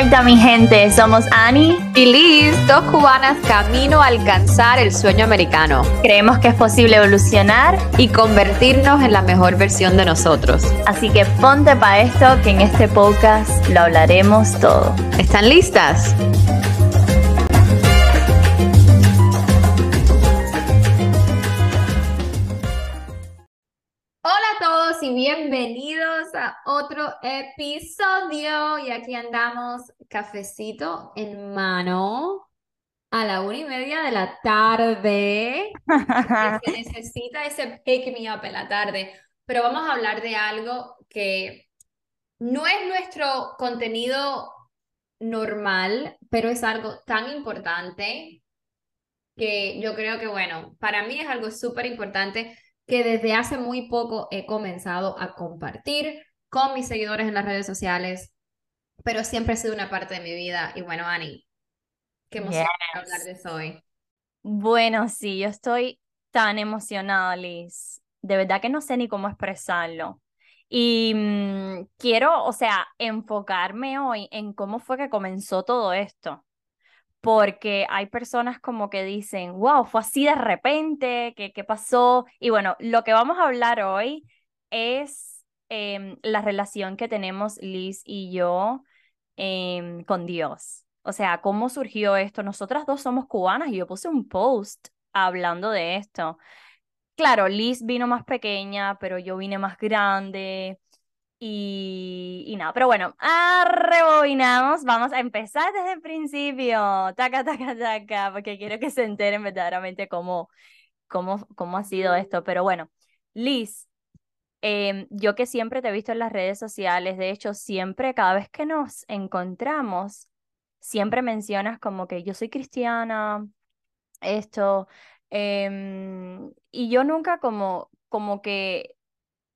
vuelta, mi gente. Somos Annie y Liz, dos cubanas camino a alcanzar el sueño americano. Creemos que es posible evolucionar y convertirnos en la mejor versión de nosotros. Así que ponte para esto, que en este podcast lo hablaremos todo. ¿Están listas? Y bienvenidos a otro episodio. Y aquí andamos, cafecito en mano, a la una y media de la tarde. se necesita ese pick me up en la tarde. Pero vamos a hablar de algo que no es nuestro contenido normal, pero es algo tan importante que yo creo que, bueno, para mí es algo súper importante que desde hace muy poco he comenzado a compartir con mis seguidores en las redes sociales, pero siempre ha sido una parte de mi vida. Y bueno, Ani, qué emoción hablar de eso hoy. Bueno, sí, yo estoy tan emocionada, Liz. De verdad que no sé ni cómo expresarlo. Y mm, quiero, o sea, enfocarme hoy en cómo fue que comenzó todo esto porque hay personas como que dicen, wow, fue así de repente, ¿qué, qué pasó? Y bueno, lo que vamos a hablar hoy es em, la relación que tenemos Liz y yo em, con Dios. O sea, ¿cómo surgió esto? Nosotras dos somos cubanas y yo puse un post hablando de esto. Claro, Liz vino más pequeña, pero yo vine más grande. Y, nada, pero bueno, rebobinamos, vamos a empezar desde el principio, taca, taca, taca, porque quiero que se enteren verdaderamente cómo, cómo, cómo ha sido esto. Pero bueno, Liz, em, yo que siempre te he visto en las redes sociales, de hecho, siempre, cada vez que nos encontramos, siempre mencionas como que yo soy cristiana, esto, em, y yo nunca como, como que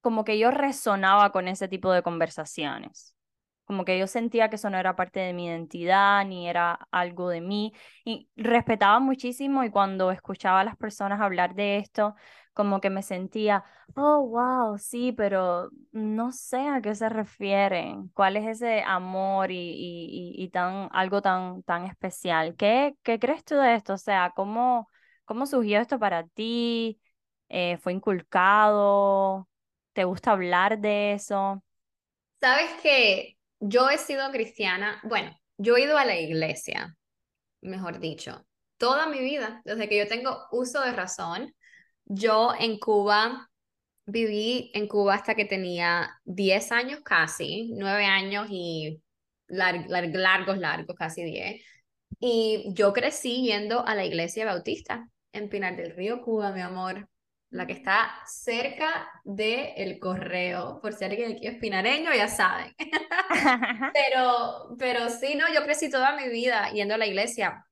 como que yo resonaba con ese tipo de conversaciones. Como que yo sentía que eso no era parte de mi identidad, ni era algo de mí. Y respetaba muchísimo y cuando escuchaba a las personas hablar de esto, como que me sentía, oh, wow, sí, pero no sé a qué se refieren, cuál es ese amor y, y, tan, algo tan, tan especial. ¿Qué, ¿Qué crees tú de esto? O sea, ¿cómo, cómo surgió esto para ti? Eh, ¿Fue inculcado? ¿Te gusta hablar de eso? Sabes que yo he sido cristiana, bueno, yo he ido a la iglesia, mejor dicho, toda mi vida, desde que yo tengo uso de razón. Yo en Cuba viví en Cuba hasta que tenía 10 años casi, 9 años y largos, largos, casi 10. Y yo crecí yendo a la iglesia bautista en Pinar del Río, Cuba, mi amor la que está cerca del el correo, por si alguien aquí es pinareño, ya saben. pero, pero sí, no, yo crecí toda mi vida yendo a la iglesia.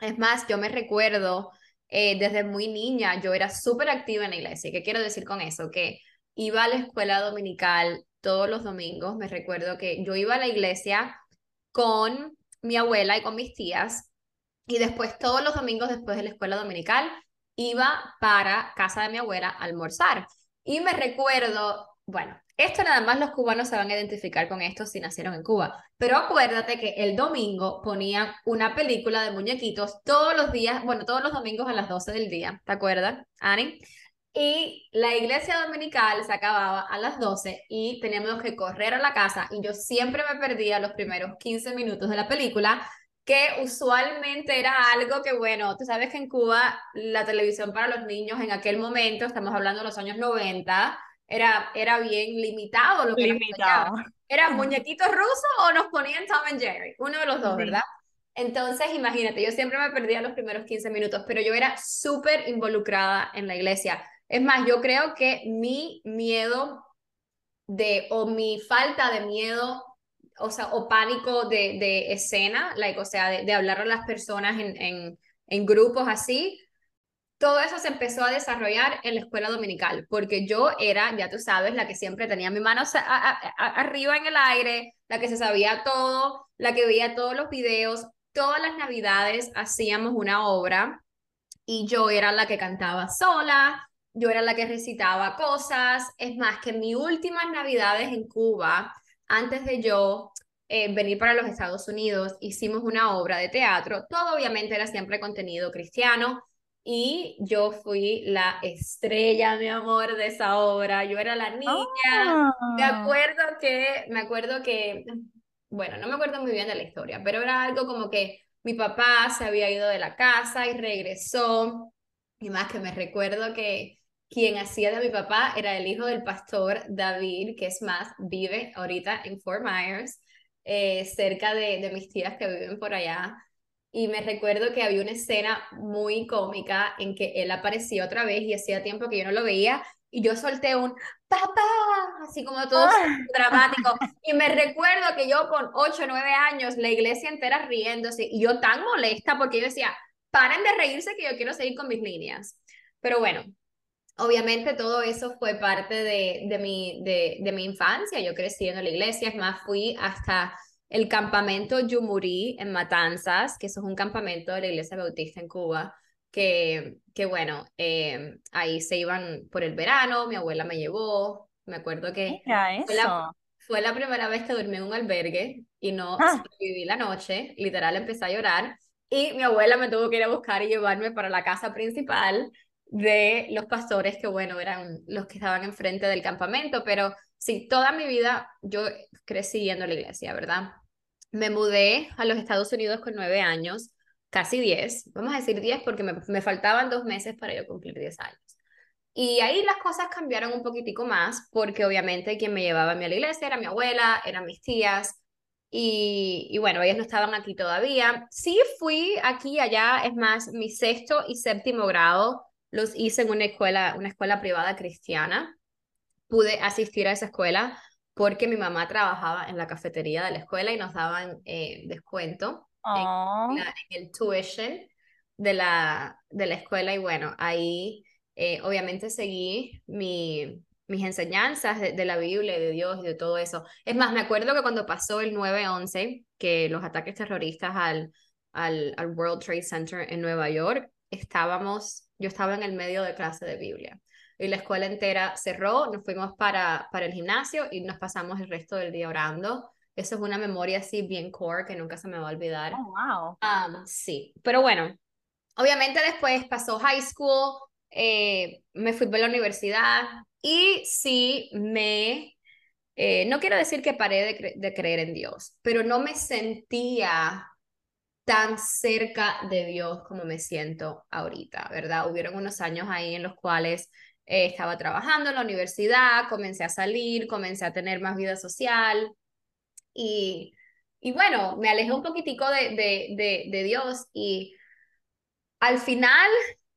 Es más, yo me recuerdo eh, desde muy niña, yo era súper activa en la iglesia. ¿Qué quiero decir con eso? Que iba a la escuela dominical todos los domingos. Me recuerdo que yo iba a la iglesia con mi abuela y con mis tías. Y después, todos los domingos después de la escuela dominical, iba para casa de mi abuela a almorzar. Y me recuerdo, bueno, esto nada más los cubanos se van a identificar con esto si nacieron en Cuba. Pero acuérdate que el domingo ponían una película de muñequitos todos los días, bueno, todos los domingos a las 12 del día, ¿te acuerdas, Ani? Y la iglesia dominical se acababa a las 12 y teníamos que correr a la casa y yo siempre me perdía los primeros 15 minutos de la película que usualmente era algo que, bueno, tú sabes que en Cuba la televisión para los niños en aquel momento, estamos hablando de los años 90, era, era bien limitado lo que limitado. Era muñequitos rusos o nos ponían Tom and Jerry, uno de los dos, ¿verdad? Entonces, imagínate, yo siempre me perdía los primeros 15 minutos, pero yo era súper involucrada en la iglesia. Es más, yo creo que mi miedo de, o mi falta de miedo o sea, o pánico de, de escena, like, o sea, de, de, hablar a las personas en, en, en grupos así, todo eso se empezó a desarrollar en la escuela dominical, porque yo era, ya tú sabes, la que siempre tenía mi mano arriba en el aire, la que se sabía todo, la que veía todos los videos, todas las navidades hacíamos una obra y yo era la que cantaba sola, yo era la que recitaba cosas, es más que en mis últimas navidades en Cuba, antes de yo eh, venir para los Estados Unidos, hicimos una obra de teatro, todo obviamente era siempre contenido cristiano y yo fui la estrella, mi amor, de esa obra. Yo era la niña. Me Ah. acuerdo que, me acuerdo que, bueno, no me acuerdo muy bien de la historia, pero era algo como que mi papá se había ido de la casa y regresó. Y más que me recuerdo que quien hacía de mi papá era el hijo del pastor David, que es más, vive ahorita en Fort Myers, eh, cerca de, de mis tías que viven por allá. Y me recuerdo que había una escena muy cómica en que él aparecía otra vez y hacía tiempo que yo no lo veía y yo solté un papá, así como todo Ah. dramático. Y me recuerdo que yo con 8 o 9 años, la iglesia entera riéndose y yo tan molesta porque yo decía, paren de reírse que yo quiero seguir con mis líneas. Pero bueno, obviamente todo eso fue parte de, de, mi, de, de mi infancia. Yo crecí en la iglesia, es más, fui hasta el campamento Yumurí en Matanzas, que eso es un campamento de la Iglesia Bautista en Cuba, que, que bueno, eh, ahí se iban por el verano, mi abuela me llevó, me acuerdo que fue la, fue la primera vez que dormí en un albergue y no Ah. viví la noche, literal empecé a llorar y mi abuela me tuvo que ir a buscar y llevarme para la casa principal de los pastores que bueno, eran los que estaban enfrente del campamento, pero sí, toda mi vida yo crecí yendo la iglesia, ¿verdad? Me mudé a los Estados Unidos con nueve años, casi diez, vamos a decir diez porque me, me faltaban dos meses para yo cumplir diez años. Y ahí las cosas cambiaron un poquitico más, porque obviamente quien me llevaba a mí a la iglesia era mi abuela, eran mis tías, y, y bueno, ellas no estaban aquí todavía. Sí fui aquí y allá, es más, mi sexto y séptimo grado los hice en una escuela, una escuela privada cristiana. Pude asistir a esa escuela porque mi mamá trabajaba en la cafetería de la escuela y nos daban eh, descuento en, la- en el tuition de la, de la escuela y bueno, ahí eh, obviamente seguí mi, mis enseñanzas de, de la Biblia de Dios y de todo eso. Es más, me acuerdo que cuando pasó el 9-11, que los ataques terroristas al, al, al World Trade Center en Nueva York, estábamos, yo estaba en el medio de clase de Biblia. Y la escuela entera cerró, nos fuimos para, para el gimnasio y nos pasamos el resto del día orando. Eso es una memoria así bien core que nunca se me va a olvidar. Oh, wow. Um, sí, pero bueno, obviamente después pasó high school, eh, me fui a la universidad y sí me, eh, no quiero decir que paré de, cre- de creer en Dios, pero no me sentía tan cerca de Dios como me siento ahorita, ¿verdad? Hubieron unos años ahí en los cuales eh, estaba trabajando en la universidad, comencé a salir, comencé a tener más vida social y, y bueno, me alejé un poquitico de, de, de, Dios y al final,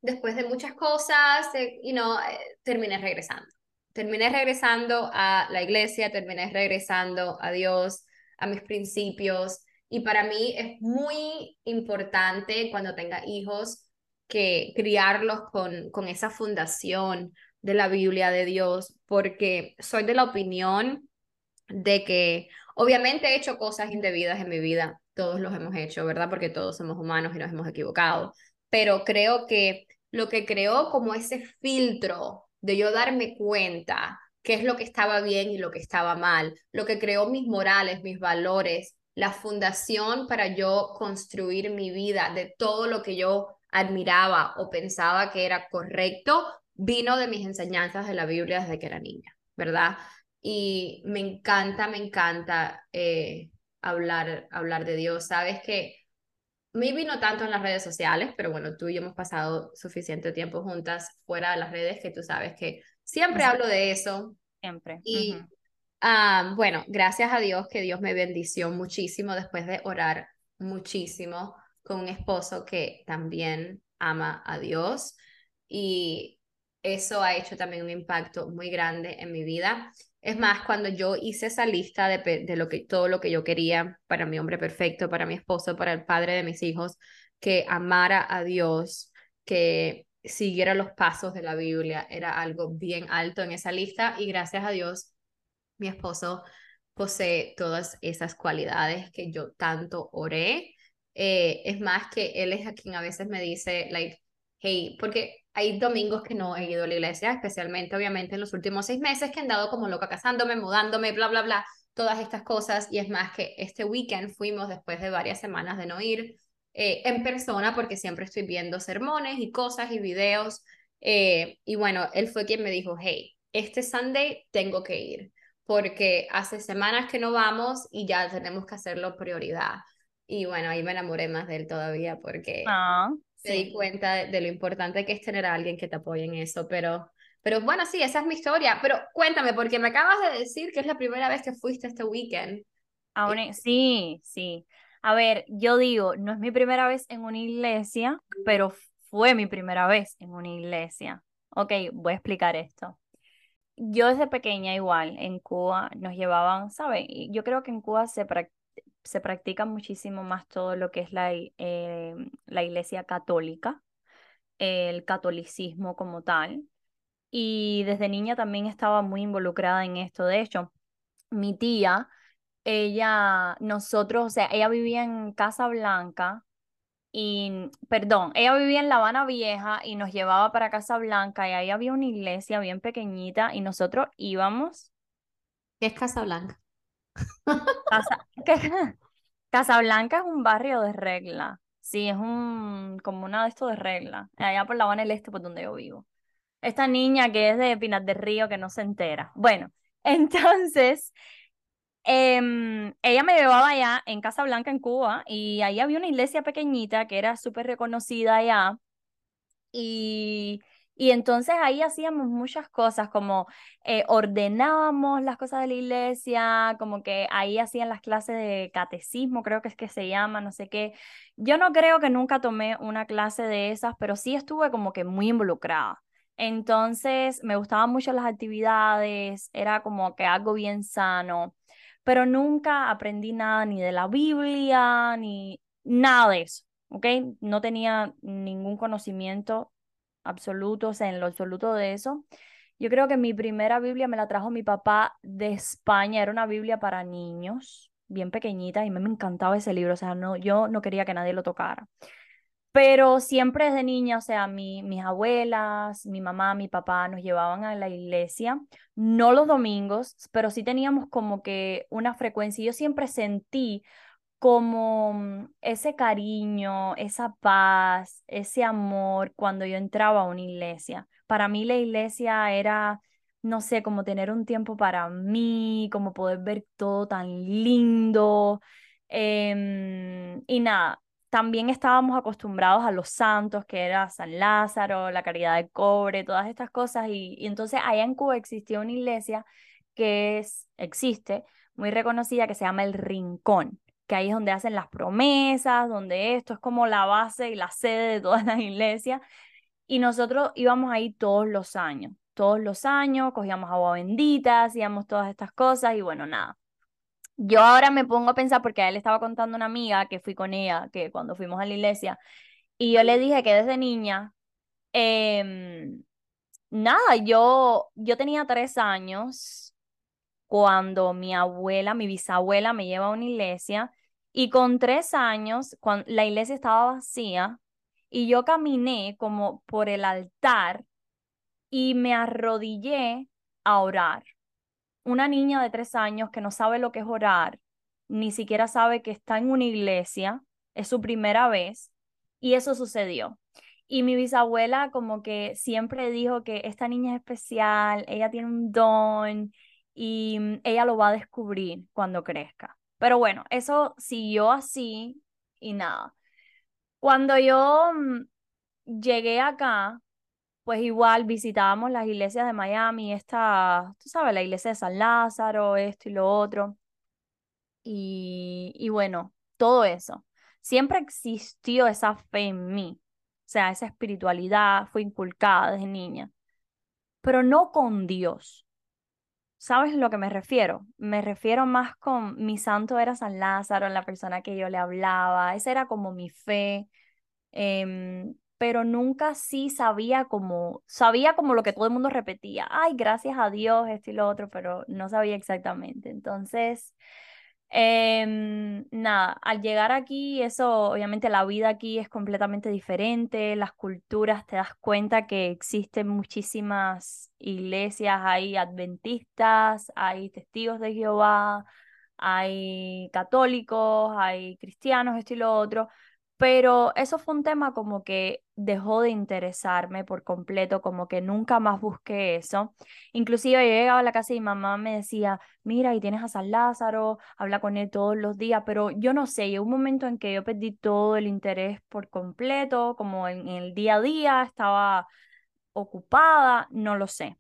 después de muchas cosas, eh, you eh, terminé regresando. Terminé regresando a la iglesia, terminé regresando a Dios, a mis principios. Y para mí es muy importante cuando tenga hijos que criarlos con, con esa fundación de la Biblia de Dios, porque soy de la opinión de que obviamente he hecho cosas indebidas en mi vida, todos los hemos hecho, ¿verdad? Porque todos somos humanos y nos hemos equivocado, pero creo que lo que creó como ese filtro de yo darme cuenta qué es lo que estaba bien y lo que estaba mal, lo que creó mis morales, mis valores, la fundación para yo construir mi vida de todo lo que yo admiraba o pensaba que era correcto, vino de mis enseñanzas de la Biblia desde que era niña, ¿verdad? Y me encanta, me encanta eh, hablar, hablar de Dios. Sabes que maybe no tanto en las redes sociales, pero bueno, tú y yo hemos pasado suficiente tiempo juntas fuera de las redes que tú sabes que siempre hablo de eso. Siempre. Y. ah, bueno, gracias a Dios que Dios me bendició muchísimo después de orar muchísimo con un esposo que también ama a Dios y eso ha hecho también un impacto muy grande en mi vida. Es más, cuando yo hice esa lista de, de lo que, todo lo que yo quería para mi hombre perfecto, para mi esposo, para el padre de mis hijos, que amara a Dios, que siguiera los pasos de la Biblia, era algo bien alto en esa lista y gracias a Dios, mi esposo posee todas esas cualidades que yo tanto oré. Eh, es más que él es a quien a veces me dice, like, hey, porque hay domingos que no he ido a la iglesia, especialmente obviamente en los últimos seis meses que he andado como loca casándome, mudándome, bla, bla, bla, todas estas cosas. Y es más que este weekend fuimos después de varias semanas de no ir eh, en persona porque siempre estoy viendo sermones y cosas y videos. Eh, y bueno, él fue quien me dijo, hey, este Sunday tengo que ir porque hace semanas que no vamos y ya tenemos que hacerlo prioridad. Y bueno, ahí me enamoré más de él todavía porque Ah, me di sí. cuenta de, de lo importante que es tener a alguien que te apoye en eso. Pero, pero bueno, sí, esa es mi historia. Pero cuéntame, porque me acabas de decir que es la primera vez que fuiste este weekend. Aún e- sí, sí. A ver, yo digo, no es mi primera vez en una iglesia, pero fue mi primera vez en una iglesia. Ok, voy a explicar esto. Yo desde pequeña igual, en Cuba nos llevaban, ¿saben? Yo creo que en Cuba se, se practica muchísimo más todo lo que es la, eh, la iglesia católica, el catolicismo como tal. Y desde niña también estaba muy involucrada en esto. De hecho, mi tía ella, nosotros, o sea, ella vivía en Casa Blanca y, perdón, ella vivía en La Habana Vieja y nos llevaba para Casa Blanca y ahí había una iglesia bien pequeñita y nosotros íbamos. ¿Qué es Casablanca? Casa, ¿qué? Casablanca es un barrio de regla. Sí, es un, como una de estos de regla. Allá por La Habana del Este, por donde yo vivo. Esta niña que es de Pinar del Río que no se entera. Bueno, entonces Em, ella me llevaba allá en Casa Blanca, en Cuba, y ahí había una iglesia pequeñita que era súper reconocida allá. Y, y entonces ahí hacíamos muchas cosas, como eh, ordenábamos las cosas de la iglesia, como que ahí hacían las clases de catecismo, creo que es que se llama, no sé qué. Yo no creo que nunca tomé una clase de esas, pero sí estuve como que muy involucrada. Entonces me gustaban mucho las actividades, era como que algo bien sano pero nunca aprendí nada ni de la Biblia, ni nada de eso, ¿ok? No tenía ningún conocimiento absoluto, o sea, en lo absoluto de eso. Yo creo que mi primera Biblia me la trajo mi papá de España, era una Biblia para niños, bien pequeñita, y me encantaba ese libro, o sea, no, yo no quería que nadie lo tocara. Pero siempre desde niña, o sea, mi, mis abuelas, mi mamá, mi papá nos llevaban a la iglesia, no los domingos, pero sí teníamos como que una frecuencia. Yo siempre sentí como mm, ese cariño, esa paz, ese amor cuando yo entraba a una iglesia. Para mí la iglesia era, no sé, como tener un tiempo para mí, como poder ver todo tan lindo. em, y nada, también estábamos acostumbrados a los santos, que era San Lázaro, la Caridad de Cobre, todas estas cosas. Y, entonces allá en Cuba existía una iglesia que es, existe, muy reconocida, que se llama El Rincón que ahí es donde hacen las promesas, donde esto es como la base y la sede de todas las iglesias. Y nosotros íbamos ahí todos los años, todos los años, cogíamos agua bendita, hacíamos todas estas cosas y bueno, nada. Yo ahora me pongo a pensar, porque a él estaba contando una amiga que fui con ella, que cuando fuimos a la iglesia, y yo le dije que desde niña, em, nada, yo, yo tenía tres años cuando mi abuela, mi bisabuela me lleva a una iglesia y con tres años, cuando la iglesia estaba vacía y yo caminé como por el altar y me arrodillé a orar. Una niña de tres años que no sabe lo que es orar, ni siquiera sabe que está en una iglesia, es su primera vez y eso sucedió. Y mi bisabuela como que siempre dijo que esta niña es especial, ella tiene un don y mm, ella lo va a descubrir cuando crezca. Pero bueno, eso siguió así y nada. Cuando yo mm, llegué acá, pues igual visitábamos las iglesias de Miami, esta, tú sabes, la iglesia de San Lázaro, esto y lo otro. Y, y bueno, todo eso. Siempre existió esa fe en mí, o sea, esa espiritualidad fue inculcada desde niña, pero no con Dios. ¿Sabes lo que me refiero? Me refiero más con mi santo era San Lázaro, la persona que yo le hablaba, esa era como mi fe, em, pero nunca sí sabía como, sabía como lo que todo el mundo repetía, ay, gracias a Dios, esto y lo otro, pero no sabía exactamente. Entonces, em, nada, al llegar aquí, eso, obviamente la vida aquí es completamente diferente, las culturas, te das cuenta que existen muchísimas iglesias, hay adventistas, hay testigos de Jehová, hay católicos, hay cristianos, esto y lo otro, pero eso fue un tema como que dejó de interesarme por completo, como que nunca más busqué eso. Inclusive yo llegaba a la casa y mi mamá me decía, mira, y tienes a San Lázaro, habla con él todos los días, pero yo no sé, llegó un momento en que yo perdí todo el interés por completo, como en el día a día, estaba ocupada, no lo sé.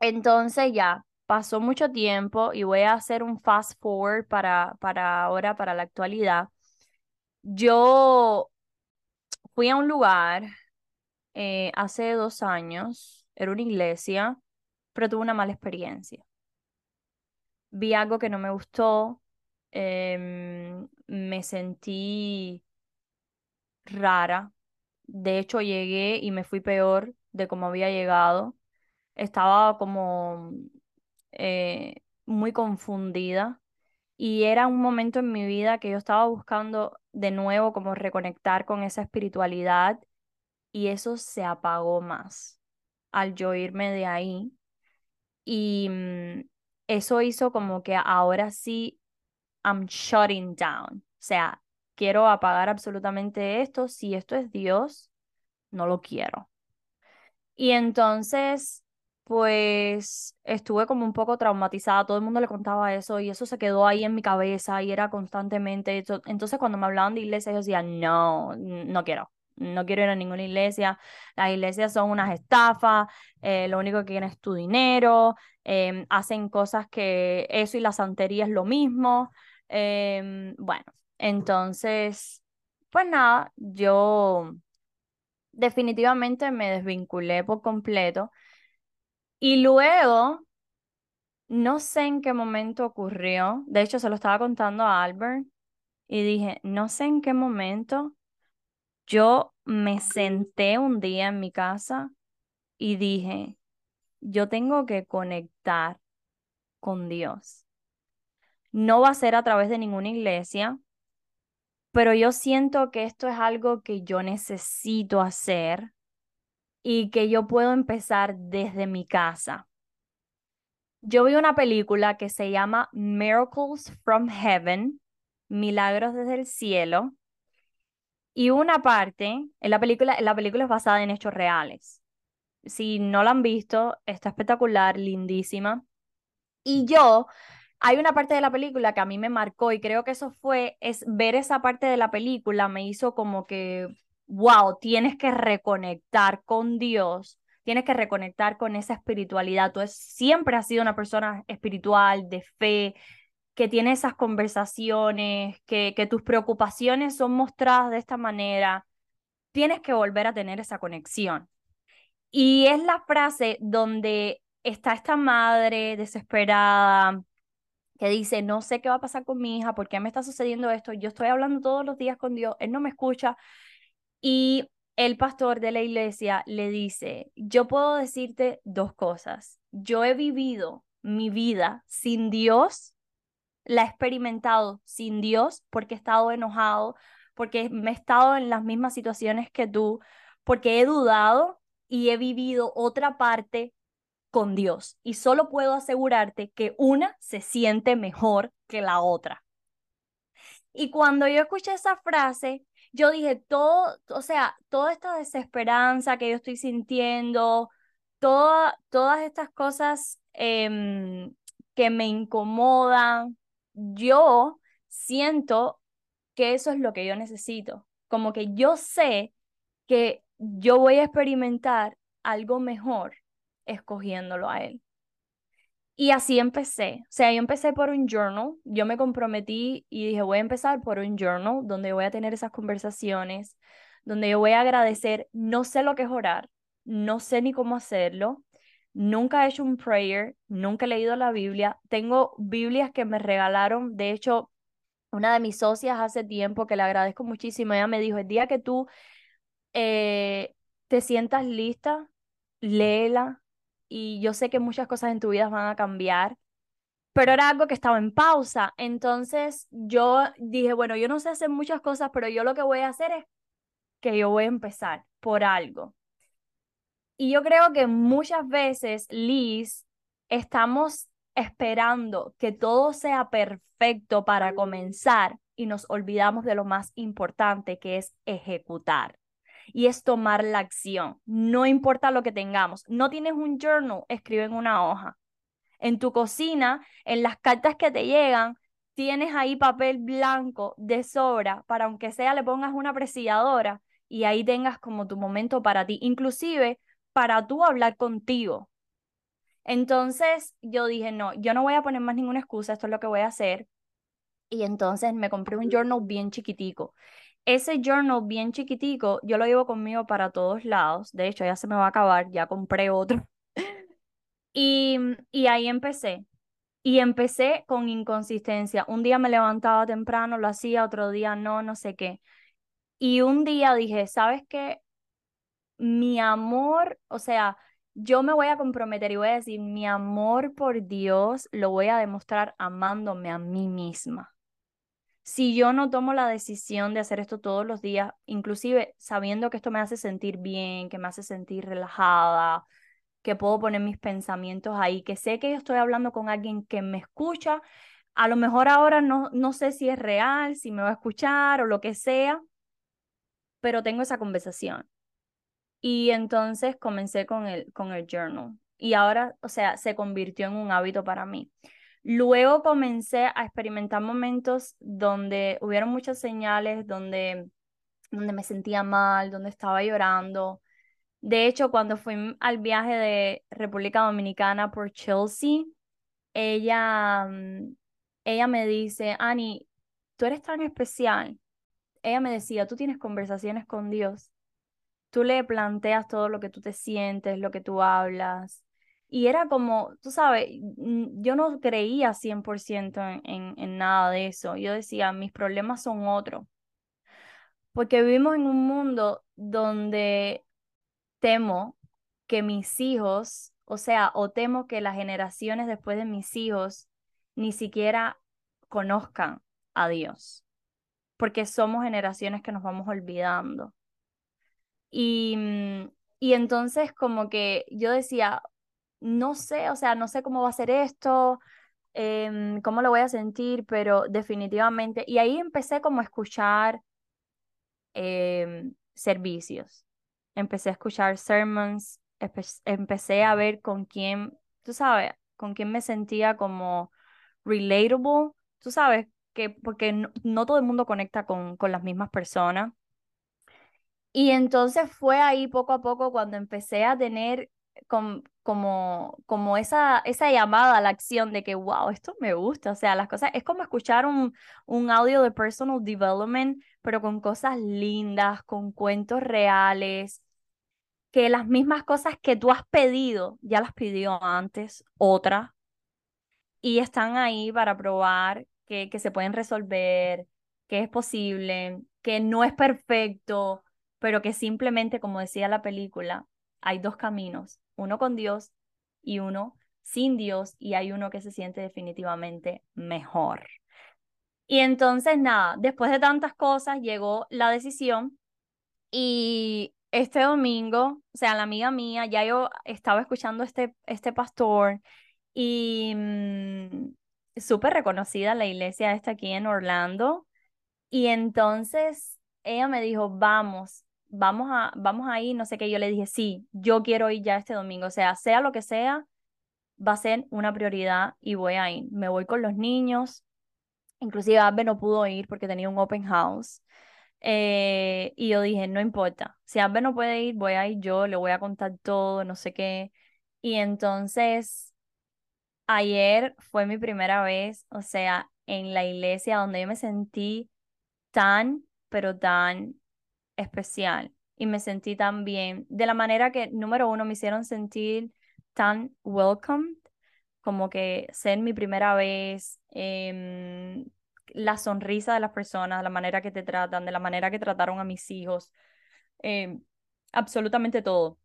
Entonces ya, pasó mucho tiempo y voy a hacer un fast forward para, para ahora, para la actualidad. Yo fui a un lugar eh, hace dos años, era una iglesia, pero tuve una mala experiencia. Vi algo que no me gustó, em, me sentí rara. De hecho, llegué y me fui peor de cómo había llegado. Estaba como eh, muy confundida y era un momento en mi vida que yo estaba buscando de nuevo como reconectar con esa espiritualidad y eso se apagó más al yo irme de ahí. Y mm, eso hizo como que ahora sí I'm shutting down, o sea, quiero apagar absolutamente esto, si esto es Dios, no lo quiero. Y entonces pues estuve como un poco traumatizada, todo el mundo le contaba eso y eso se quedó ahí en mi cabeza y era constantemente, entonces cuando me hablaban de iglesia yo decía, no, no quiero, no quiero ir a ninguna iglesia, las iglesias son unas estafas, eh, lo único que quieren es tu dinero, em, hacen cosas que eso y la santería es lo mismo, em, bueno, entonces, pues nada, yo definitivamente me desvinculé por completo y luego, no sé en qué momento ocurrió, de hecho se lo estaba contando a Albert y dije, no sé en qué momento yo me senté un día en mi casa y dije, yo tengo que conectar con Dios. No va a ser a través de ninguna iglesia, pero yo siento que esto es algo que yo necesito hacer y que yo puedo empezar desde mi casa. Yo vi una película que se llama Miracles from Heaven, Milagros desde el cielo, y una parte, en la película, la película es basada en hechos reales. Si no la han visto, está espectacular, lindísima. Y yo, hay una parte de la película que a mí me marcó y creo que eso fue, es ver esa parte de la película me hizo como que wow, tienes que reconectar con Dios, tienes que reconectar con esa espiritualidad. Tú siempre has sido una persona espiritual, de fe, que tiene esas conversaciones, que, que tus preocupaciones son mostradas de esta manera. Tienes que volver a tener esa conexión. Y es la frase donde está esta madre desesperada, que dice, no sé qué va a pasar con mi hija, por qué me está sucediendo esto, yo estoy hablando todos los días con Dios, Él no me escucha, y el pastor de la iglesia le dice, yo puedo decirte dos cosas. Yo he vivido mi vida sin Dios, la he experimentado sin Dios porque he estado enojado, porque me he estado en las mismas situaciones que tú, porque he dudado y he vivido otra parte con Dios. Y solo puedo asegurarte que una se siente mejor que la otra. Y cuando yo escuché esa frase, yo dije, todo, o sea, toda esta desesperanza que yo estoy sintiendo, toda, todas estas cosas em, que me incomodan, yo siento que eso es lo que yo necesito. Como que yo sé que yo voy a experimentar algo mejor escogiéndolo a él. Y así empecé. O sea, yo empecé por un journal. Yo me comprometí y dije, voy a empezar por un journal donde voy a tener esas conversaciones, donde yo voy a agradecer. No sé lo que es orar, no sé ni cómo hacerlo. Nunca he hecho un prayer, nunca he leído la Biblia. Tengo Biblias que me regalaron. De hecho, una de mis socias hace tiempo que le agradezco muchísimo. Ella me dijo, el día que tú eh, te sientas lista, léela, y yo sé que muchas cosas en tu vida van a cambiar, pero era algo que estaba en pausa. Entonces yo dije, bueno, yo no sé hacer muchas cosas, pero yo lo que voy a hacer es que yo voy a empezar por algo. Y yo creo que muchas veces, Liz, estamos esperando que todo sea perfecto para comenzar y nos olvidamos de lo más importante que es ejecutar. Y es tomar la acción. No importa lo que tengamos. No tienes un journal, escribe en una hoja. En tu cocina, en las cartas que te llegan, tienes ahí papel blanco de sobra para aunque sea le pongas una presilladora y ahí tengas como tu momento para ti, inclusive para tú hablar contigo. Entonces yo dije, no, yo no voy a poner más ninguna excusa, esto es lo que voy a hacer. Y entonces me compré un journal bien chiquitico. Ese journal bien chiquitico, yo lo llevo conmigo para todos lados. De hecho, ya se me va a acabar, ya compré otro. y, y ahí empecé. Y empecé con inconsistencia. Un día me levantaba temprano, lo hacía, otro día no, no sé qué. Y un día dije, ¿sabes qué? Mi amor, o sea, yo me voy a comprometer y voy a decir, mi amor por Dios lo voy a demostrar amándome a mí misma. Si yo no tomo la decisión de hacer esto todos los días, inclusive sabiendo que esto me hace sentir bien, que me hace sentir relajada, que puedo poner mis pensamientos ahí, que sé que yo estoy hablando con alguien que me escucha, a lo mejor ahora no, no sé si es real, si me va a escuchar o lo que sea, pero tengo esa conversación. Y entonces comencé con el, con el journal. Y ahora, o sea, se convirtió en un hábito para mí. Luego comencé a experimentar momentos donde hubieron muchas señales, donde, donde me sentía mal, donde estaba llorando. De hecho, cuando fui al viaje de República Dominicana por Chelsea, ella, mm, ella me dice, Annie, tú eres tan especial ella me decía, tú tienes conversaciones con Dios, tú le planteas todo lo que tú te sientes, lo que tú hablas. Y era como, tú sabes, yo no creía 100% en, en, en nada de eso. Yo decía, mis problemas son otros. Porque vivimos en un mundo donde temo que mis hijos, o sea, o temo que las generaciones después de mis hijos ni siquiera conozcan a Dios porque somos generaciones que nos vamos olvidando. Y, mm, y entonces como que yo decía, no sé, o sea, no sé cómo va a ser esto, em, cómo lo voy a sentir, pero definitivamente, y ahí empecé como a escuchar em, servicios, empecé a escuchar sermons, empecé a ver con quién, tú sabes, con quién me sentía como relatable, tú sabes, porque no, todo el mundo conecta con, con las mismas personas. Y entonces fue ahí poco a poco cuando empecé a tener como, como esa, esa llamada a la acción de que, wow, esto me gusta. O sea, las cosas, es como escuchar un, un audio de personal development, pero con cosas lindas, con cuentos reales, que las mismas cosas que tú has pedido, ya las pidió antes otra, y están ahí para probar que, se pueden resolver, que es posible, que no es perfecto, pero que simplemente, como decía la película, hay dos caminos, uno con Dios y uno sin Dios, y hay uno que se siente definitivamente mejor. Y entonces, nada, después de tantas cosas, llegó la decisión y este domingo, o sea, la amiga mía, ya yo estaba escuchando este, este pastor y mm, súper reconocida la iglesia esta aquí en Orlando. Y entonces ella me dijo, vamos, vamos a, vamos a ir, no sé qué. Yo le dije, sí, yo quiero ir ya este domingo. O sea, sea lo que sea, va a ser una prioridad y voy a ir. Me voy con los niños. Inclusive Abbe no pudo ir porque tenía un open house. Eh, y yo dije, no importa, si Abbe no puede ir, voy a ir yo, le voy a contar todo, no sé qué. Y entonces ayer fue mi primera vez, o sea, en la iglesia donde yo me sentí tan, pero tan especial y me sentí tan bien, de la manera que, número uno, me hicieron sentir tan welcomed, como que ser mi primera vez, em, la sonrisa de las personas, la manera que te tratan, de la manera que trataron a mis hijos, em, absolutamente todo.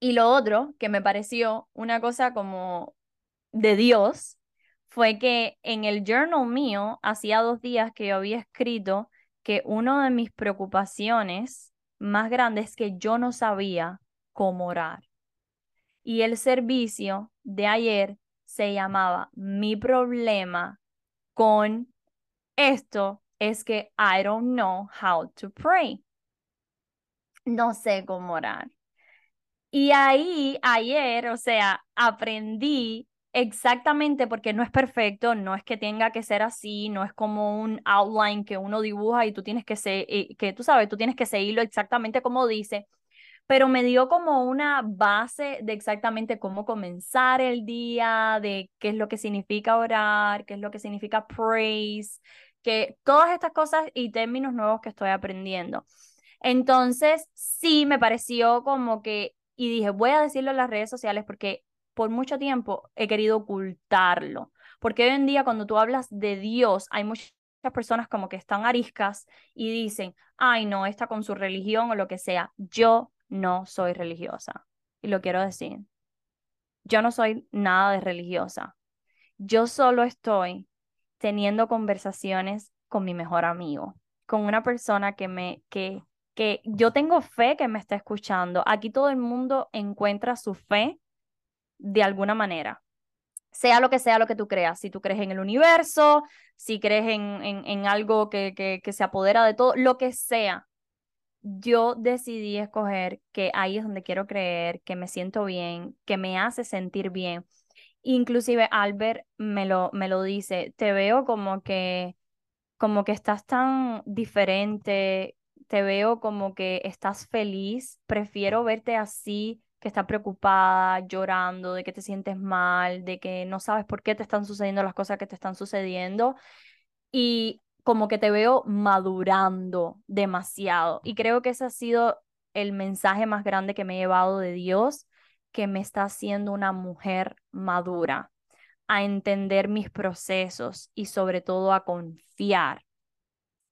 Y lo otro que me pareció una cosa como de Dios fue que en el journal mío, hacía dos días que yo había escrito que una de mis preocupaciones más grandes es que yo no sabía cómo orar. Y el servicio de ayer se llamaba Mi problema con esto es que I don't know how to pray. No sé cómo orar. Y ahí, ayer, o sea, aprendí exactamente porque no es perfecto, no es que tenga que ser así, no es como un outline que uno dibuja y tú tienes que ser, eh, que tú sabes, tú tienes que seguirlo exactamente como dice, pero me dio como una base de exactamente cómo comenzar el día, de qué es lo que significa orar, qué es lo que significa praise, que todas estas cosas y términos nuevos que estoy aprendiendo. Entonces, sí, me pareció como que, y dije, voy a decirlo en las redes sociales porque por mucho tiempo he querido ocultarlo, porque hoy en día cuando tú hablas de Dios, hay muchas personas como que están ariscas y dicen, ay, no, está con su religión o lo que sea. Yo no soy religiosa. Y lo quiero decir. Yo no soy nada de religiosa. Yo solo estoy teniendo conversaciones con mi mejor amigo, con una persona que me, que, que yo tengo fe que me está escuchando. Aquí todo el mundo encuentra su fe de alguna manera. Sea lo que sea lo que tú creas, si tú crees en el universo, si crees en, en, en algo que, que, se apodera de todo, lo que sea, yo decidí escoger que ahí es donde quiero creer, que me siento bien, que me hace sentir bien. Inclusive Albert me lo, me lo dice, te veo como que, como que estás tan diferente, te veo como que estás feliz, prefiero verte así, que estás preocupada, llorando, de que te sientes mal, de que no sabes por qué te están sucediendo las cosas que te están sucediendo. Y como que te veo madurando demasiado. Y creo que ese ha sido el mensaje más grande que me he llevado de Dios, que me está haciendo una mujer madura, a entender mis procesos y sobre todo a confiar.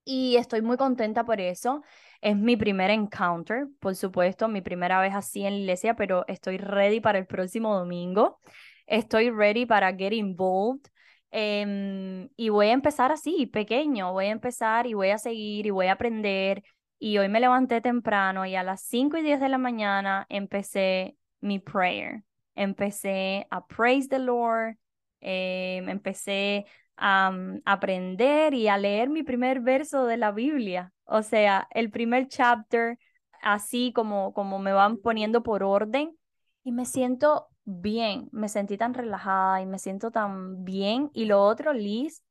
Y estoy muy contenta por eso. Es mi primer encounter, por supuesto, mi primera vez así en la iglesia, pero estoy ready para el próximo domingo. Estoy ready para get involved Em, y voy a empezar así, pequeño, voy a empezar y voy a seguir y voy a aprender. Y hoy me levanté temprano y a las 5 y 10 de la mañana empecé mi prayer. Empecé a praise the Lord, em, empecé a aprender y a leer mi primer verso de la Biblia. O sea, el primer chapter, así como, como me van poniendo por orden. Y me siento bien, me sentí tan relajada y me siento tan bien. Y lo otro, Liz,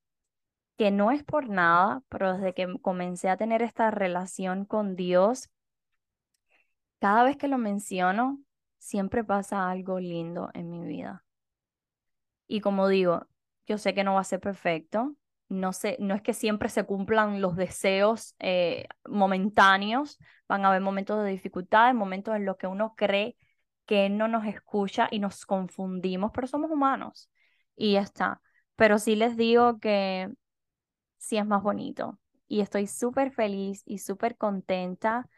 que no es por nada, pero desde que comencé a tener esta relación con Dios, cada vez que lo menciono, siempre pasa algo lindo en mi vida. Y como digo, yo sé que no va a ser perfecto, no sé, no es que siempre se cumplan los deseos eh, momentáneos, van a haber momentos de dificultades, momentos en los que uno cree que no nos escucha y nos confundimos, pero somos humanos y ya está. Pero sí les digo que sí es más bonito y estoy súper feliz y súper contenta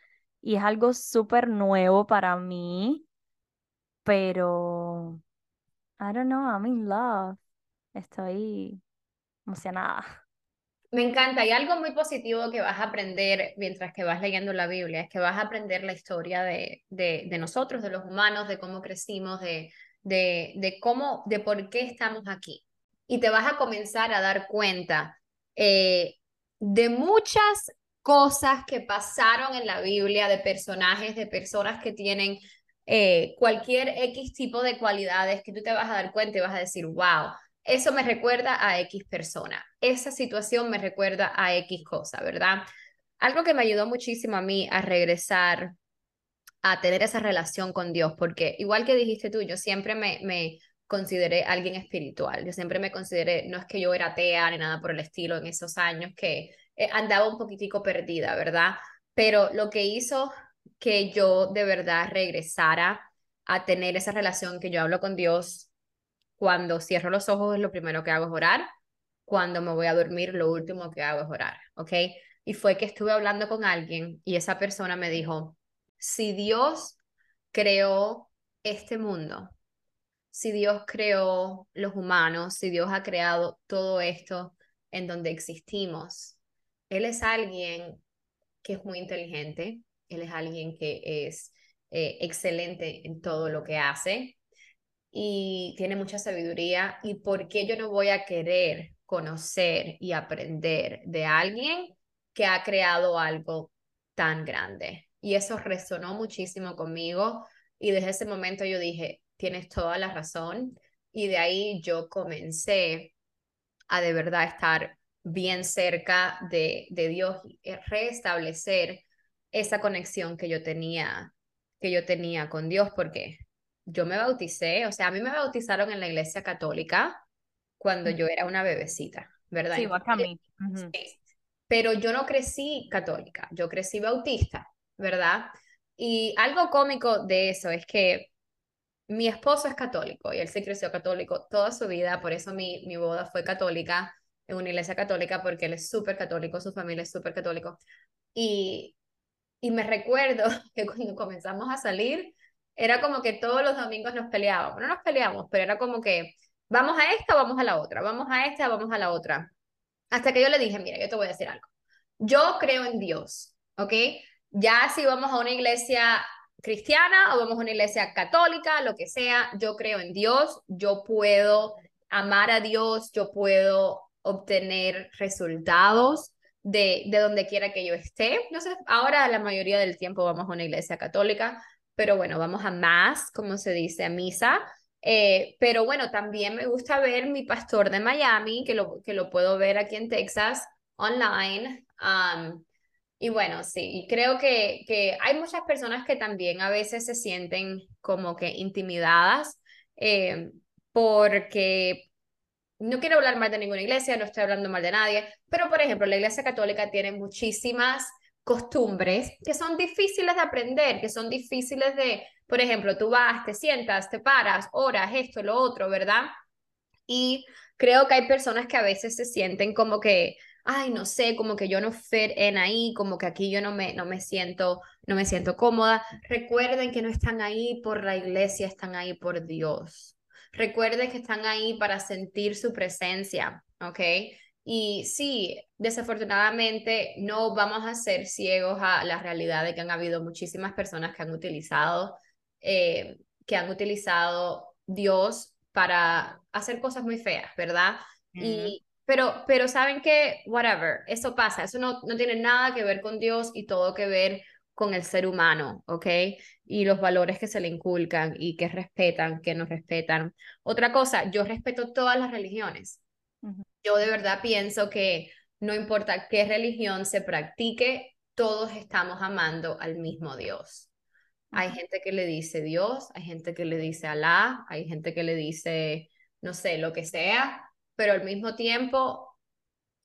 y es algo súper nuevo para mí, pero I don't know, I'm in love. Estoy emocionada. Me encanta. Y algo muy positivo que vas a aprender mientras que vas leyendo la Biblia es que vas a aprender la historia de, de, nosotros, de los humanos, de cómo crecimos, de, de, de cómo, de por qué estamos aquí. Y te vas a comenzar a dar cuenta eh, de muchas cosas que pasaron en la Biblia, de personajes, de personas que tienen eh, cualquier X tipo de cualidades que tú te vas a dar cuenta y vas a decir, wow, eso me recuerda a X persona, esa situación me recuerda a X cosa, ¿verdad? Algo que me ayudó muchísimo a mí a regresar a tener esa relación con Dios, porque igual que dijiste tú, yo siempre me, me consideré alguien espiritual, yo siempre me consideré, no es que yo era atea ni nada por el estilo en esos años que eh, andaba un poquitico perdida, ¿verdad? Pero lo que hizo que yo de verdad regresara a tener esa relación que yo hablo con Dios cuando cierro los ojos, lo primero que hago es orar. Cuando me voy a dormir, lo último que hago es orar, ¿ok? Y fue que estuve hablando con alguien y esa persona me dijo, si Dios creó este mundo, si Dios creó los humanos, si Dios ha creado todo esto en donde existimos, Él es alguien que es muy inteligente, Él es alguien que es eh, excelente en todo lo que hace, y tiene mucha sabiduría. ¿Y por qué yo no voy a querer conocer y aprender de alguien que ha creado algo tan grande? Y eso resonó muchísimo conmigo y desde ese momento yo dije, tienes toda la razón. Y de ahí yo comencé a de verdad estar bien cerca de, de Dios y restablecer esa conexión que yo tenía que yo tenía con Dios porque yo me bauticé, o sea, a mí me bautizaron en la iglesia católica cuando yo era una bebecita, ¿verdad? Sí, a mí. Pero yo no crecí católica, yo crecí bautista, ¿verdad? Y algo cómico de eso es que mi esposo es católico y él se creció católico toda su vida, por eso mi, mi boda fue católica, en una iglesia católica, porque él es súper católico, su familia es súper católico. Y, y me recuerdo que cuando comenzamos a salir, era como que todos los domingos nos peleábamos, no nos peleábamos, pero era como que vamos a esta, vamos a la otra, vamos a esta, vamos a la otra. Hasta que yo le dije, mira, yo te voy a decir algo. Yo creo en Dios, ¿ok? Ya si vamos a una iglesia cristiana o vamos a una iglesia católica, lo que sea, yo creo en Dios, yo puedo amar a Dios, yo puedo obtener resultados de, de donde quiera que yo esté. Sé, ahora la mayoría del tiempo vamos a una iglesia católica, pero bueno, vamos a más, como se dice, a misa. Eh, pero bueno, también me gusta ver mi pastor de Miami, que lo, que lo puedo ver aquí en Texas online. Um, y bueno, sí, creo que, que hay muchas personas que también a veces se sienten como que intimidadas eh, porque no quiero hablar mal de ninguna iglesia, no estoy hablando mal de nadie, pero por ejemplo, la iglesia católica tiene muchísimas costumbres que son difíciles de aprender, que son difíciles de, por ejemplo, tú vas, te sientas, te paras, horas, esto, lo otro, ¿verdad? Y creo que hay personas que a veces se sienten como que, ay, no sé, como que yo no fit en ahí, como que aquí yo no me, no me siento, no me siento cómoda. Recuerden que no están ahí por la iglesia, están ahí por Dios. Recuerden que están ahí para sentir su presencia, ¿ok? Y sí, desafortunadamente no vamos a ser ciegos a la realidad de que han habido muchísimas personas que han utilizado, eh, que han utilizado Dios para hacer cosas muy feas, ¿verdad? Y, pero, pero saben que, whatever, eso pasa, eso no, no tiene nada que ver con Dios y todo que ver con el ser humano, ¿ok? Y los valores que se le inculcan y que respetan, que nos respetan. Otra cosa, yo respeto todas las religiones. Yo de verdad pienso que no importa qué religión se practique, todos estamos amando al mismo Dios. Hay gente que le dice Dios, hay gente que le dice Alá, hay gente que le dice, no sé, lo que sea, pero al mismo tiempo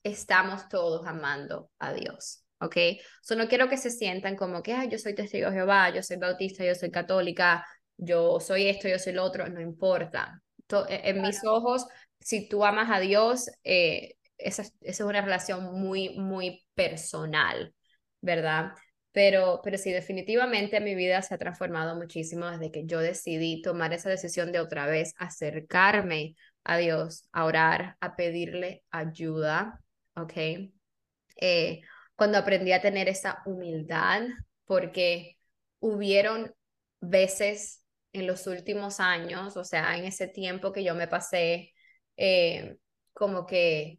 estamos todos amando a Dios. ¿ok? So, no quiero que se sientan como que, yo soy testigo de Jehová, yo soy bautista, yo soy católica, yo soy esto, yo soy lo otro, no importa. E, en mis ojos, si tú amas a Dios, eh, esa, es una relación muy, muy personal, ¿verdad? Pero, pero sí, definitivamente mi vida se ha transformado muchísimo desde que yo decidí tomar esa decisión de otra vez acercarme a Dios, a orar, a pedirle ayuda, ¿ok? Eh, cuando aprendí a tener esa humildad, porque hubieron veces en los últimos años, o sea, en ese tiempo que yo me pasé eh, como que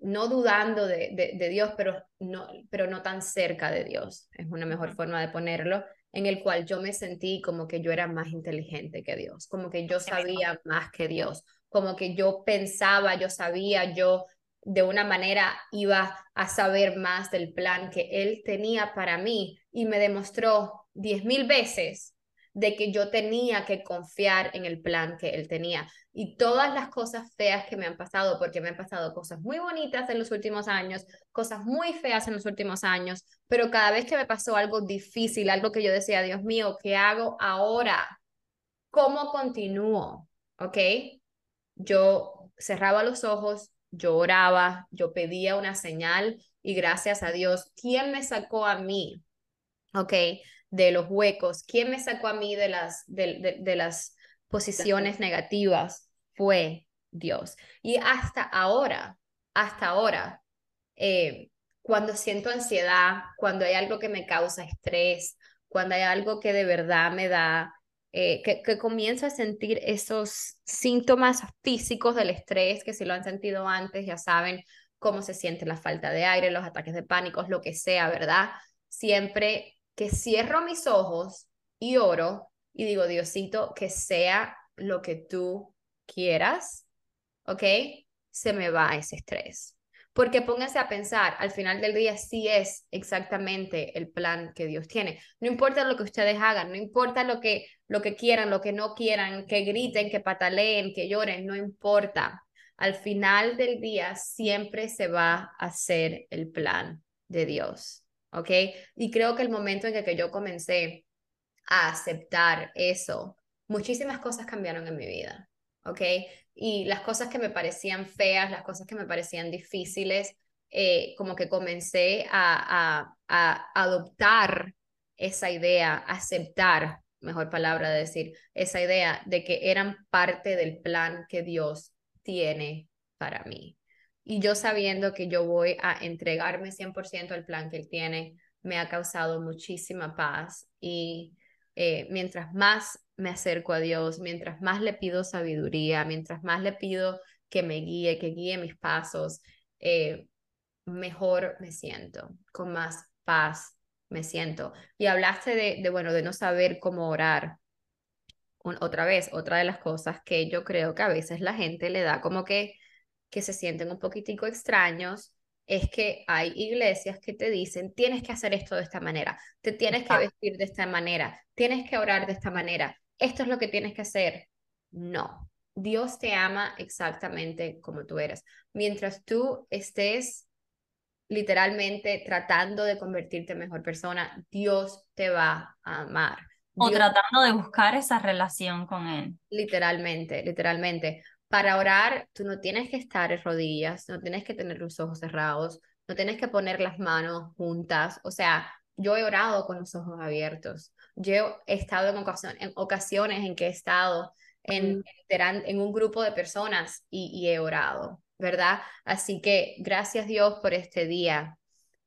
no dudando de, de, Dios, pero no, pero no tan cerca de Dios, es una mejor forma de ponerlo, en el cual yo me sentí como que yo era más inteligente que Dios, como que yo sabía más que Dios, como que yo pensaba, yo sabía, yo de una manera iba a saber más del plan que Él tenía para mí y me demostró diez mil veces de que yo tenía que confiar en el plan que él tenía. Y todas las cosas feas que me han pasado, porque me han pasado cosas muy bonitas en los últimos años, cosas muy feas en los últimos años, pero cada vez que me pasó algo difícil, algo que yo decía, Dios mío, ¿qué hago ahora? ¿Cómo continúo? ¿Ok? Yo cerraba los ojos, yo oraba, yo pedía una señal y gracias a Dios, ¿quién me sacó a mí? ¿Ok? de los huecos. ¿Quién me sacó a mí de las, de, de, las posiciones negativas? Fue Dios. Y hasta ahora, hasta ahora, eh, cuando siento ansiedad, cuando hay algo que me causa estrés, cuando hay algo que de verdad me da eh, que, que comienzo a sentir esos síntomas físicos del estrés, que si lo han sentido antes, ya saben cómo se siente la falta de aire, los ataques de pánico, lo que sea, ¿verdad? Siempre que cierro mis ojos y oro y digo, Diosito, que sea lo que tú quieras, ¿ok? Se me va ese estrés. Porque pónganse a pensar, al final del día sí es exactamente el plan que Dios tiene. No importa lo que ustedes hagan, no importa lo que, lo que quieran, lo que no quieran, que griten, que pataleen, que lloren, no importa. Al final del día siempre se va a hacer el plan de Dios. ¿Ok? Y creo que el momento en que yo comencé a aceptar eso, muchísimas cosas cambiaron en mi vida. ¿Ok? y las cosas que me parecían feas, las cosas que me parecían difíciles, eh, como que comencé a, a, adoptar esa idea, aceptar, mejor palabra de decir, esa idea de que eran parte del plan que Dios tiene para mí. Y yo sabiendo que yo voy a entregarme 100% al plan que Él tiene, me ha causado muchísima paz. Y eh, mientras más me acerco a Dios, mientras más le pido sabiduría, mientras más le pido que me guíe, que guíe mis pasos, eh, mejor me siento, con más paz me siento. Y hablaste de, bueno, de no saber cómo orar. otra vez, otra de las cosas que yo creo que a veces la gente le da como que, que se sienten un poquitico extraños es que hay iglesias que te dicen, tienes que hacer esto de esta manera, te tienes que vestir de esta manera, tienes que orar de esta manera, esto es lo que tienes que hacer. No, Dios te ama exactamente como tú eres. Mientras tú estés literalmente tratando de convertirte en mejor persona, Dios te va a amar. O tratando de buscar esa relación con Él. Literalmente, literalmente. Para orar, tú no tienes que estar en rodillas, no tienes que tener los ojos cerrados, no tienes que poner las manos juntas. O sea, yo he orado con los ojos abiertos. Yo he estado en, en ocasiones en que he estado en, en un grupo de personas y, he orado, ¿verdad? Así que gracias Dios por este día.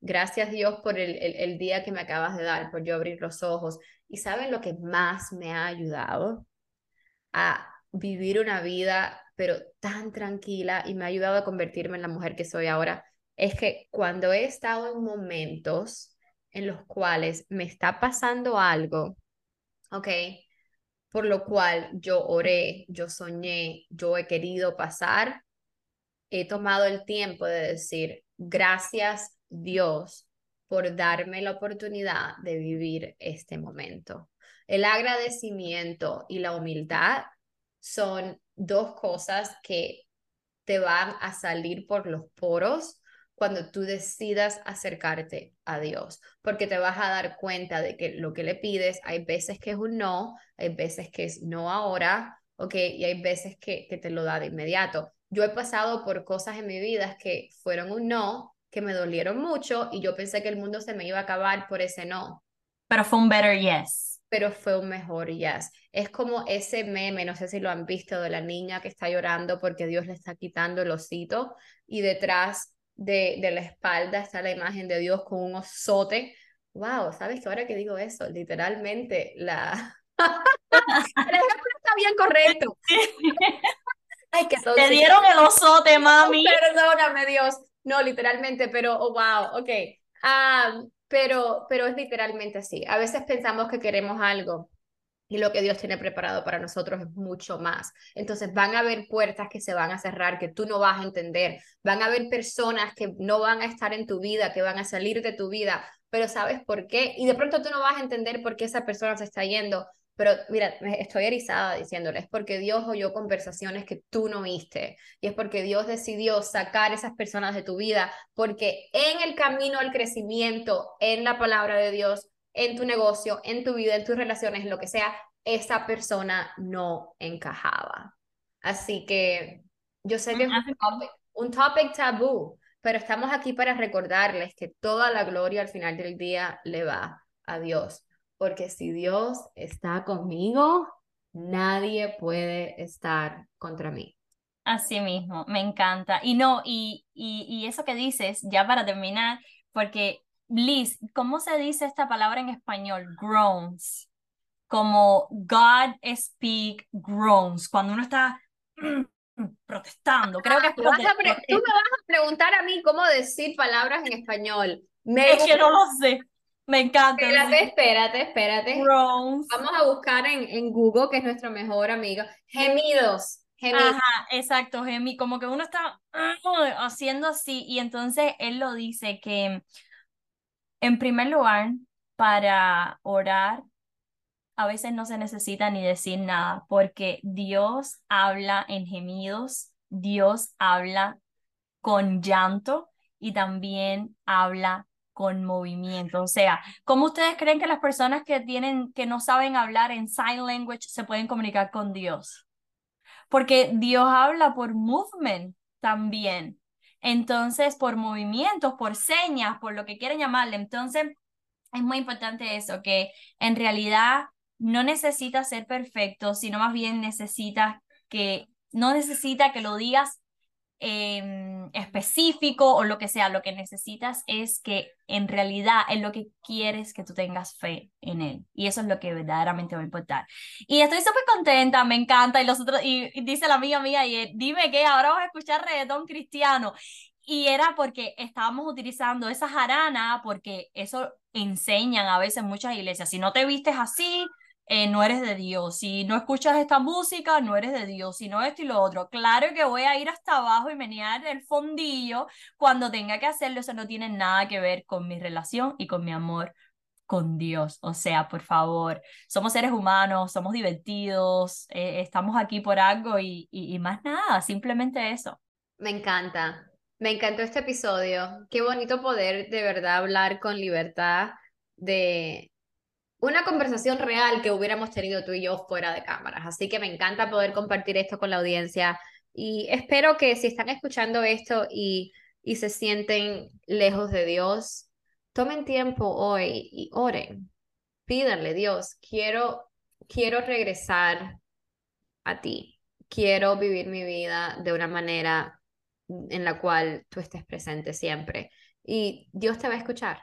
Gracias Dios por el, el, día que me acabas de dar, por yo abrir los ojos. ¿Y saben lo que más me ha ayudado? A vivir una vida, pero tan tranquila y me ha ayudado a convertirme en la mujer que soy ahora. Es que cuando he estado en momentos en los cuales me está pasando algo, ¿ok? Por lo cual yo oré, yo soñé, yo he querido pasar, he tomado el tiempo de decir, gracias Dios por darme la oportunidad de vivir este momento. El agradecimiento y la humildad son dos cosas que te van a salir por los poros cuando tú decidas acercarte a Dios, porque te vas a dar cuenta de que lo que le pides, hay veces que es un no, hay veces que es no ahora, ¿ok? Y hay veces que, que te lo da de inmediato. Yo he pasado por cosas en mi vida que fueron un no, que me dolieron mucho y yo pensé que el mundo se me iba a acabar por ese no. Pero fue un better yes. Pero fue un mejor yes. Es como ese meme, no sé si lo han visto, de la niña que está llorando porque Dios le está quitando el osito y detrás de, de la espalda está la imagen de Dios con un osote. Wow, ¿sabes que ahora que digo eso? Literalmente la... el ejemplo está bien correcto. Ay, que Te dieron el osote, mami. Perdóname, Dios. No, literalmente, pero, oh, wow, ok. Ah, pero, pero es literalmente así. A veces pensamos que queremos algo y lo que Dios tiene preparado para nosotros es mucho más. Entonces van a haber puertas que se van a cerrar, que tú no vas a entender. Van a haber personas que no van a estar en tu vida, que van a salir de tu vida, pero ¿sabes por qué? Y de pronto tú no vas a entender por qué esa persona se está yendo. Pero mira, estoy erizada diciéndole, es porque Dios oyó conversaciones que tú no viste. Y es porque Dios decidió sacar esas personas de tu vida, porque en el camino al crecimiento, en la palabra de Dios, en tu negocio, en tu vida, en tus relaciones, en lo que sea, esa persona no encajaba. Así que yo sé que es un topic, tabú, pero estamos aquí para recordarles que toda la gloria al final del día le va a Dios. Porque si Dios está conmigo, nadie puede estar contra mí. Así mismo, me encanta. Y no, y, y, y eso que dices, ya para terminar, porque Liz, ¿cómo se dice esta palabra en español? Groans. como God speak groans, cuando uno está protestando. Creo que tú, me vas a preguntar a mí cómo decir palabras en español. Me es que no lo sé. Me encanta. Espérate, espérate, espérate. Vamos a buscar en, en Google, que es nuestro mejor amigo. Gemidos. Gemidos. Ajá, exacto, gemi, como que uno está haciendo así y entonces él lo dice que en primer lugar, para orar, a veces no se necesita ni decir nada, porque Dios habla en gemidos, Dios habla con llanto y también habla con movimiento. O sea, ¿cómo ustedes creen que las personas que tienen que no saben hablar en sign language se pueden comunicar con Dios? Porque Dios habla por movement también. Entonces, por movimientos, por señas, por lo que quieren llamarle. Entonces, es muy importante eso, que en realidad no necesita ser perfecto, sino más bien necesita que, no necesita que lo digas Em, específico o lo que sea, lo que necesitas es que en realidad es lo que quieres que tú tengas fe en él. Y eso es lo que verdaderamente va a importar. Y estoy súper contenta, me encanta. Y los otros, y, dice la amiga mía, y dime que ahora vamos a escuchar reggaetón cristiano. Y era porque estábamos utilizando esa jarana, porque eso enseñan a veces muchas iglesias. Si no te vistes así, eh, no eres de Dios. Si no escuchas esta música, no eres de Dios. Si no esto y lo otro. Claro que voy a ir hasta abajo y menear el fondillo cuando tenga que hacerlo. Eso no tiene nada que ver con mi relación y con mi amor con Dios. O sea, por favor, somos seres humanos, somos divertidos, eh, estamos aquí por algo y, y más nada, simplemente eso. Me encanta. Me encantó este episodio. Qué bonito poder de verdad hablar con libertad de, una conversación real que hubiéramos tenido tú y yo fuera de cámaras. Así que me encanta poder compartir esto con la audiencia y espero que si están escuchando esto y, y se sienten lejos de Dios, tomen tiempo hoy y oren. Pídanle, Dios, quiero, quiero regresar a ti. Quiero vivir mi vida de una manera en la cual tú estés presente siempre. Y Dios te va a escuchar.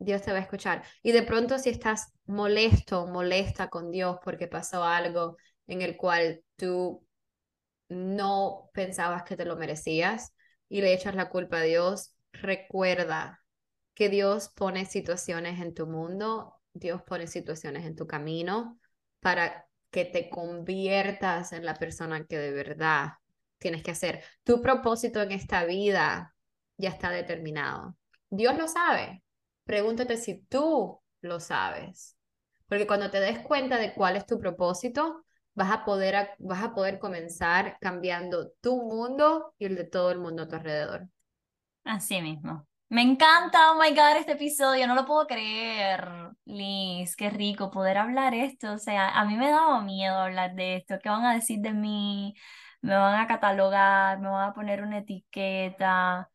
Dios te va a escuchar. Y de pronto si estás molesto, molesta con Dios porque pasó algo en el cual tú no pensabas que te lo merecías y le echas la culpa a Dios, recuerda que Dios pone situaciones en tu mundo, Dios pone situaciones en tu camino para que te conviertas en la persona que de verdad tienes que hacer. Tu propósito en esta vida ya está determinado. Dios lo sabe, pregúntate si tú lo sabes. Porque cuando te des cuenta de cuál es tu propósito, vas a poder, vas a poder comenzar cambiando tu mundo y el de todo el mundo a tu alrededor. Así mismo. Me encanta, oh my God, este episodio, no lo puedo creer, Liz, qué rico poder hablar esto, o sea, a mí me daba miedo hablar de esto, ¿qué van a decir de mí? Me van a catalogar, me van a poner una etiqueta,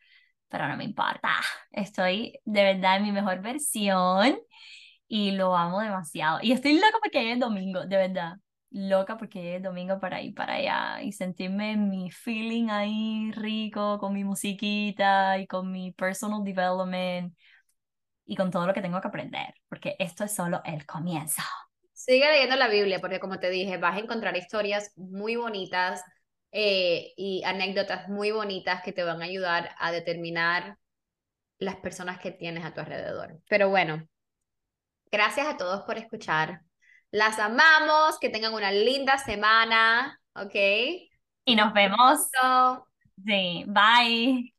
pero no me importa. Estoy de verdad en mi mejor versión y lo amo demasiado. Y estoy loca porque es domingo, de verdad. Loca porque es domingo para ir para allá y sentirme mi feeling ahí rico con mi musiquita y con mi personal development y con todo lo que tengo que aprender, porque esto es solo el comienzo. Sigue leyendo la Biblia porque como te dije, vas a encontrar historias muy bonitas eh, y anécdotas muy bonitas que te van a ayudar a determinar las personas que tienes a tu alrededor. Pero bueno, gracias a todos por escuchar. Las amamos, que tengan una linda semana, ¿ok? Y nos vemos. Sí, bye.